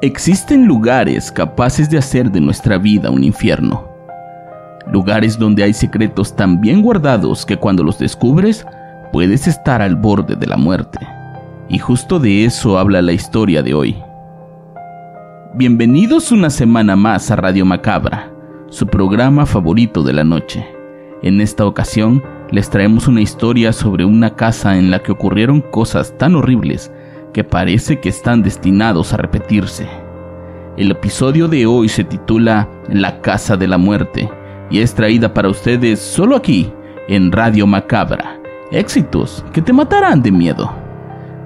Existen lugares capaces de hacer de nuestra vida un infierno. Lugares donde hay secretos tan bien guardados que cuando los descubres puedes estar al borde de la muerte. Y justo de eso habla la historia de hoy. Bienvenidos una semana más a Radio Macabra, su programa favorito de la noche. En esta ocasión les traemos una historia sobre una casa en la que ocurrieron cosas tan horribles que parece que están destinados a repetirse. El episodio de hoy se titula La Casa de la Muerte y es traída para ustedes solo aquí, en Radio Macabra. Éxitos que te matarán de miedo.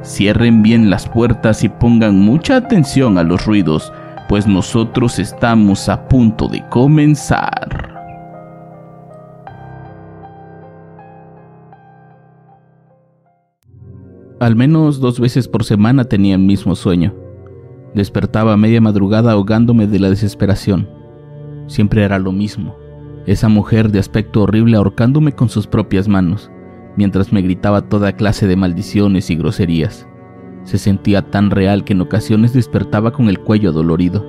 Cierren bien las puertas y pongan mucha atención a los ruidos, pues nosotros estamos a punto de comenzar. Al menos dos veces por semana tenía el mismo sueño. Despertaba a media madrugada ahogándome de la desesperación. Siempre era lo mismo. Esa mujer de aspecto horrible ahorcándome con sus propias manos, mientras me gritaba toda clase de maldiciones y groserías. Se sentía tan real que en ocasiones despertaba con el cuello dolorido.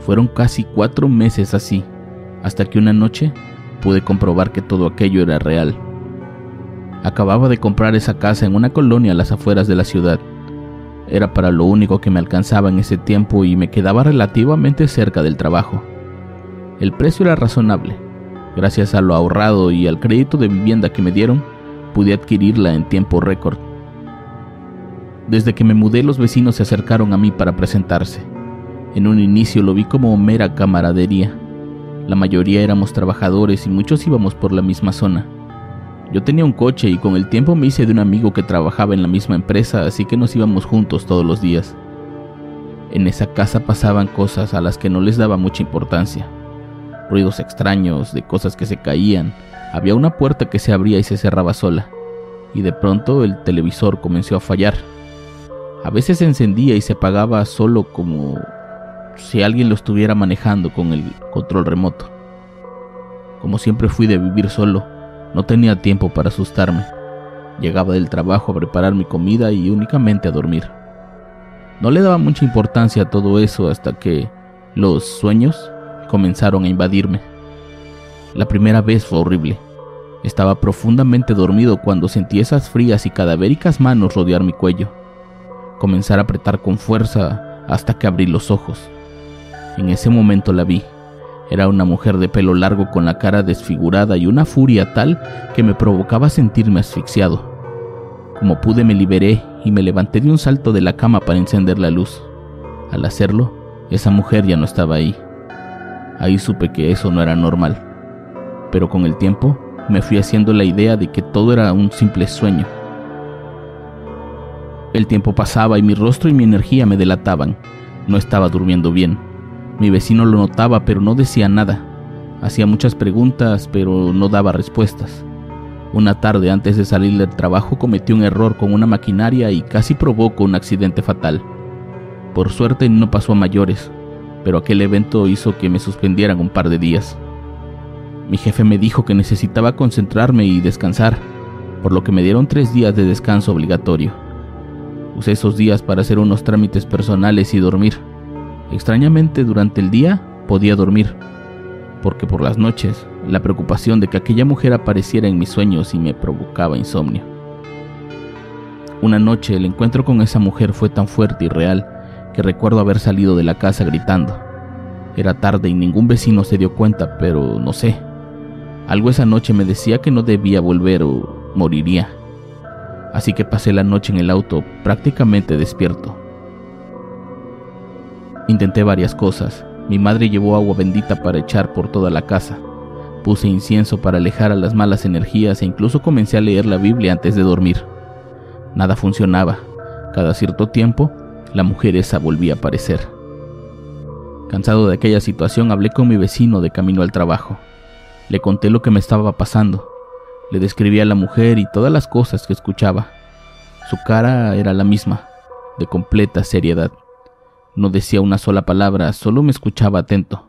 Fueron casi cuatro meses así, hasta que una noche pude comprobar que todo aquello era real. Acababa de comprar esa casa en una colonia a las afueras de la ciudad. Era para lo único que me alcanzaba en ese tiempo y me quedaba relativamente cerca del trabajo. El precio era razonable. Gracias a lo ahorrado y al crédito de vivienda que me dieron, pude adquirirla en tiempo récord. Desde que me mudé los vecinos se acercaron a mí para presentarse. En un inicio lo vi como mera camaradería. La mayoría éramos trabajadores y muchos íbamos por la misma zona. Yo tenía un coche y con el tiempo me hice de un amigo que trabajaba en la misma empresa, así que nos íbamos juntos todos los días. En esa casa pasaban cosas a las que no les daba mucha importancia. Ruidos extraños, de cosas que se caían. Había una puerta que se abría y se cerraba sola. Y de pronto el televisor comenzó a fallar. A veces se encendía y se apagaba solo como si alguien lo estuviera manejando con el control remoto. Como siempre fui de vivir solo, no tenía tiempo para asustarme. Llegaba del trabajo a preparar mi comida y únicamente a dormir. No le daba mucha importancia a todo eso hasta que los sueños comenzaron a invadirme. La primera vez fue horrible. Estaba profundamente dormido cuando sentí esas frías y cadavéricas manos rodear mi cuello. Comenzar a apretar con fuerza hasta que abrí los ojos. En ese momento la vi. Era una mujer de pelo largo con la cara desfigurada y una furia tal que me provocaba sentirme asfixiado. Como pude me liberé y me levanté de un salto de la cama para encender la luz. Al hacerlo, esa mujer ya no estaba ahí. Ahí supe que eso no era normal. Pero con el tiempo me fui haciendo la idea de que todo era un simple sueño. El tiempo pasaba y mi rostro y mi energía me delataban. No estaba durmiendo bien. Mi vecino lo notaba pero no decía nada. Hacía muchas preguntas pero no daba respuestas. Una tarde antes de salir del trabajo cometí un error con una maquinaria y casi provocó un accidente fatal. Por suerte no pasó a mayores, pero aquel evento hizo que me suspendieran un par de días. Mi jefe me dijo que necesitaba concentrarme y descansar, por lo que me dieron tres días de descanso obligatorio. Usé esos días para hacer unos trámites personales y dormir. Extrañamente durante el día podía dormir, porque por las noches la preocupación de que aquella mujer apareciera en mis sueños y me provocaba insomnio. Una noche el encuentro con esa mujer fue tan fuerte y real que recuerdo haber salido de la casa gritando. Era tarde y ningún vecino se dio cuenta, pero no sé. Algo esa noche me decía que no debía volver o moriría. Así que pasé la noche en el auto prácticamente despierto. Intenté varias cosas. Mi madre llevó agua bendita para echar por toda la casa. Puse incienso para alejar a las malas energías e incluso comencé a leer la Biblia antes de dormir. Nada funcionaba. Cada cierto tiempo, la mujer esa volvía a aparecer. Cansado de aquella situación, hablé con mi vecino de camino al trabajo. Le conté lo que me estaba pasando. Le describí a la mujer y todas las cosas que escuchaba. Su cara era la misma, de completa seriedad. No decía una sola palabra, solo me escuchaba atento.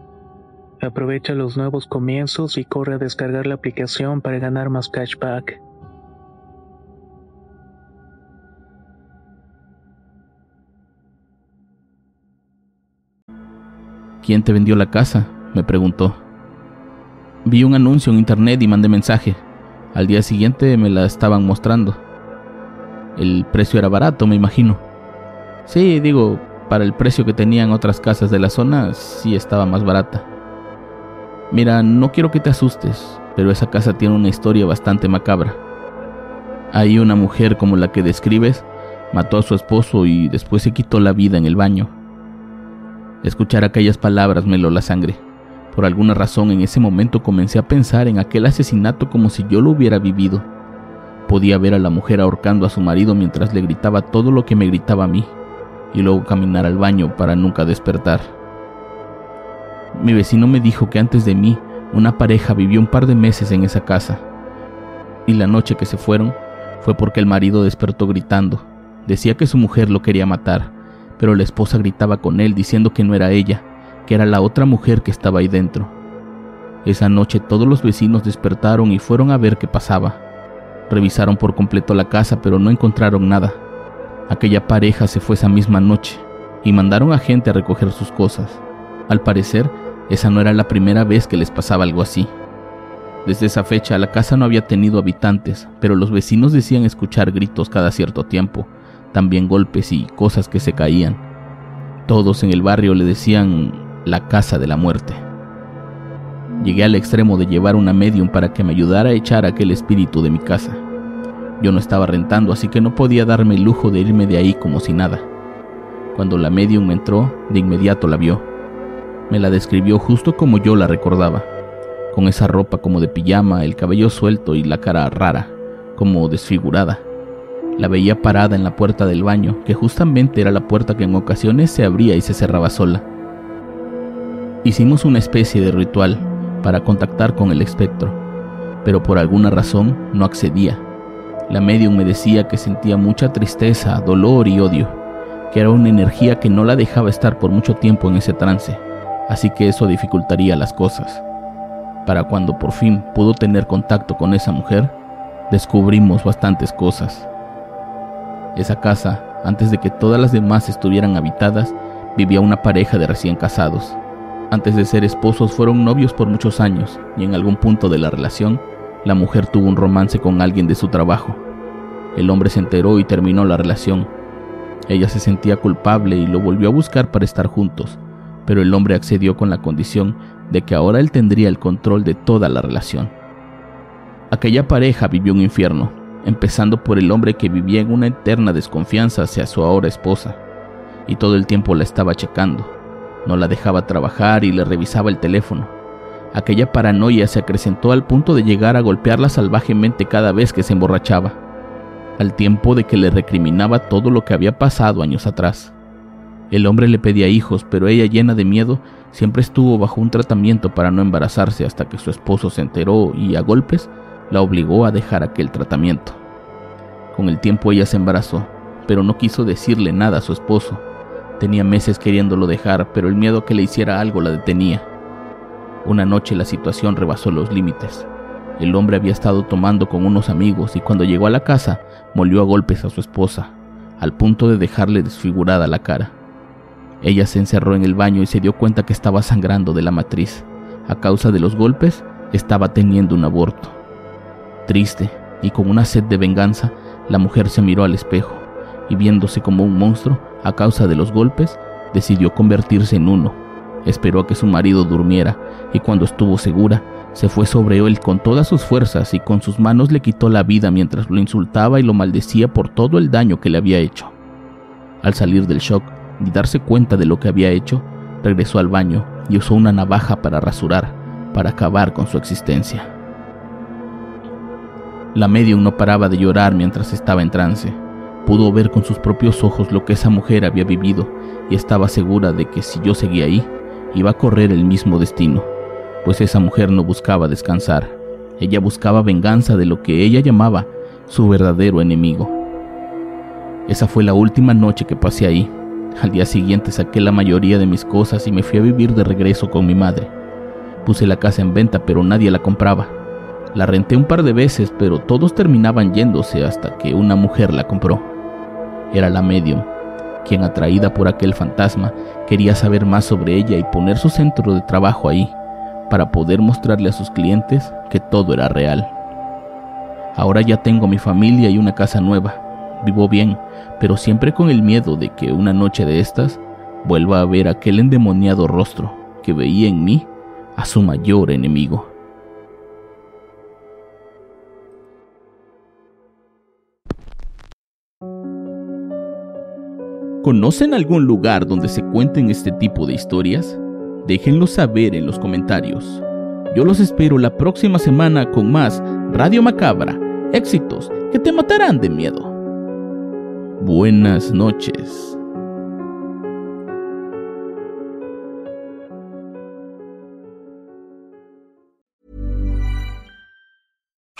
Aprovecha los nuevos comienzos y corre a descargar la aplicación para ganar más cashback. ¿Quién te vendió la casa? me preguntó. Vi un anuncio en internet y mandé mensaje. Al día siguiente me la estaban mostrando. El precio era barato, me imagino. Sí, digo, para el precio que tenían otras casas de la zona, sí estaba más barata. Mira, no quiero que te asustes, pero esa casa tiene una historia bastante macabra. Ahí una mujer como la que describes mató a su esposo y después se quitó la vida en el baño. Escuchar aquellas palabras me heló la sangre. Por alguna razón en ese momento comencé a pensar en aquel asesinato como si yo lo hubiera vivido. Podía ver a la mujer ahorcando a su marido mientras le gritaba todo lo que me gritaba a mí, y luego caminar al baño para nunca despertar. Mi vecino me dijo que antes de mí Una pareja vivió un par de meses en esa casa y la noche que se fueron fue porque el marido despertó gritando. Decía que su mujer lo quería matar, pero la esposa gritaba con él diciendo que no era ella, que era la otra mujer que estaba ahí dentro. Esa noche todos los vecinos despertaron y fueron a ver qué pasaba. Revisaron por completo la casa, pero no encontraron nada. Aquella pareja se fue esa misma noche y mandaron a gente a recoger sus cosas. Al parecer, esa no era la primera vez que les pasaba algo así. Desde esa fecha la casa no había tenido habitantes, pero los vecinos decían escuchar gritos cada cierto tiempo, también golpes y cosas que se caían. Todos en el barrio le decían la casa de la muerte. Llegué al extremo de llevar una medium para que me ayudara a echar aquel espíritu de mi casa. Yo no estaba rentando, así que no podía darme el lujo de irme de ahí como si nada. Cuando la medium entró, de inmediato la vio. Me la describió justo como yo la recordaba, con esa ropa como de pijama, el cabello suelto y la cara rara, como desfigurada. La veía parada en la puerta del baño, que justamente era la puerta que en ocasiones se abría y se cerraba sola. Hicimos una especie de ritual para contactar con el espectro, pero por alguna razón no accedía. La medium me decía que sentía mucha tristeza, dolor y odio, que era una energía que no la dejaba estar por mucho tiempo en ese trance, así que eso dificultaría las cosas. Para cuando por fin pudo tener contacto con esa mujer, descubrimos bastantes cosas. Esa casa, antes de que todas las demás estuvieran habitadas, vivía una pareja de recién casados. Antes de ser esposos fueron novios por muchos años y en algún punto de la relación, la mujer tuvo un romance con alguien de su trabajo. El hombre se enteró y terminó la relación. Ella se sentía culpable y lo volvió a buscar para estar juntos, pero el hombre accedió con la condición de que ahora él tendría el control de toda la relación. Aquella pareja vivió un infierno, empezando por el hombre que vivía en una eterna desconfianza hacia su ahora esposa, y todo el tiempo la estaba checando. No la dejaba trabajar y le revisaba el teléfono. Aquella paranoia se acrecentó al punto de llegar a golpearla salvajemente cada vez que se emborrachaba, al tiempo de que le recriminaba todo lo que había pasado años atrás. El hombre le pedía hijos, pero ella, llena de miedo, siempre estuvo bajo un tratamiento para no embarazarse hasta que su esposo se enteró y a golpes la obligó a dejar aquel tratamiento. Con el tiempo ella se embarazó, pero no quiso decirle nada a su esposo. Tenía meses queriéndolo dejar, pero el miedo que le hiciera algo la detenía. Una noche la situación rebasó los límites. El hombre había estado tomando con unos amigos y cuando llegó a la casa molió a golpes a su esposa, al punto de dejarle desfigurada la cara. Ella se encerró en el baño y se dio cuenta que estaba sangrando de la matriz. A causa de los golpes, estaba teniendo un aborto. Triste y con una sed de venganza, la mujer se miró al espejo y viéndose como un monstruo a causa de los golpes, decidió convertirse en uno. Esperó a que su marido durmiera y cuando estuvo segura, se fue sobre él con todas sus fuerzas y con sus manos le quitó la vida mientras lo insultaba y lo maldecía por todo el daño que le había hecho. Al salir del shock y darse cuenta de lo que había hecho, regresó al baño y usó una navaja para rasurar, para acabar con su existencia. La medium no paraba de llorar mientras estaba en trance. Pudo ver con sus propios ojos lo que esa mujer había vivido y estaba segura de que si yo seguía ahí, iba a correr el mismo destino, pues esa mujer no buscaba descansar, ella buscaba venganza de lo que ella llamaba su verdadero enemigo. Esa fue la última noche que pasé ahí. Al día siguiente saqué la mayoría de mis cosas y me fui a vivir de regreso con mi madre. Puse la casa en venta, pero nadie la compraba. La renté un par de veces, pero todos terminaban yéndose hasta que una mujer la compró. Era la medium, quien atraída por aquel fantasma quería saber más sobre ella y poner su centro de trabajo ahí, para poder mostrarle a sus clientes que todo era real. Ahora ya tengo mi familia y una casa nueva. Vivo bien, pero siempre con el miedo de que una noche de estas vuelva a ver aquel endemoniado rostro que veía en mí a su mayor enemigo. ¿Conocen algún lugar donde se cuenten este tipo de historias? Déjenlo saber en los comentarios. Yo los espero la próxima semana con más Radio Macabra, éxitos que te matarán de miedo. Buenas noches.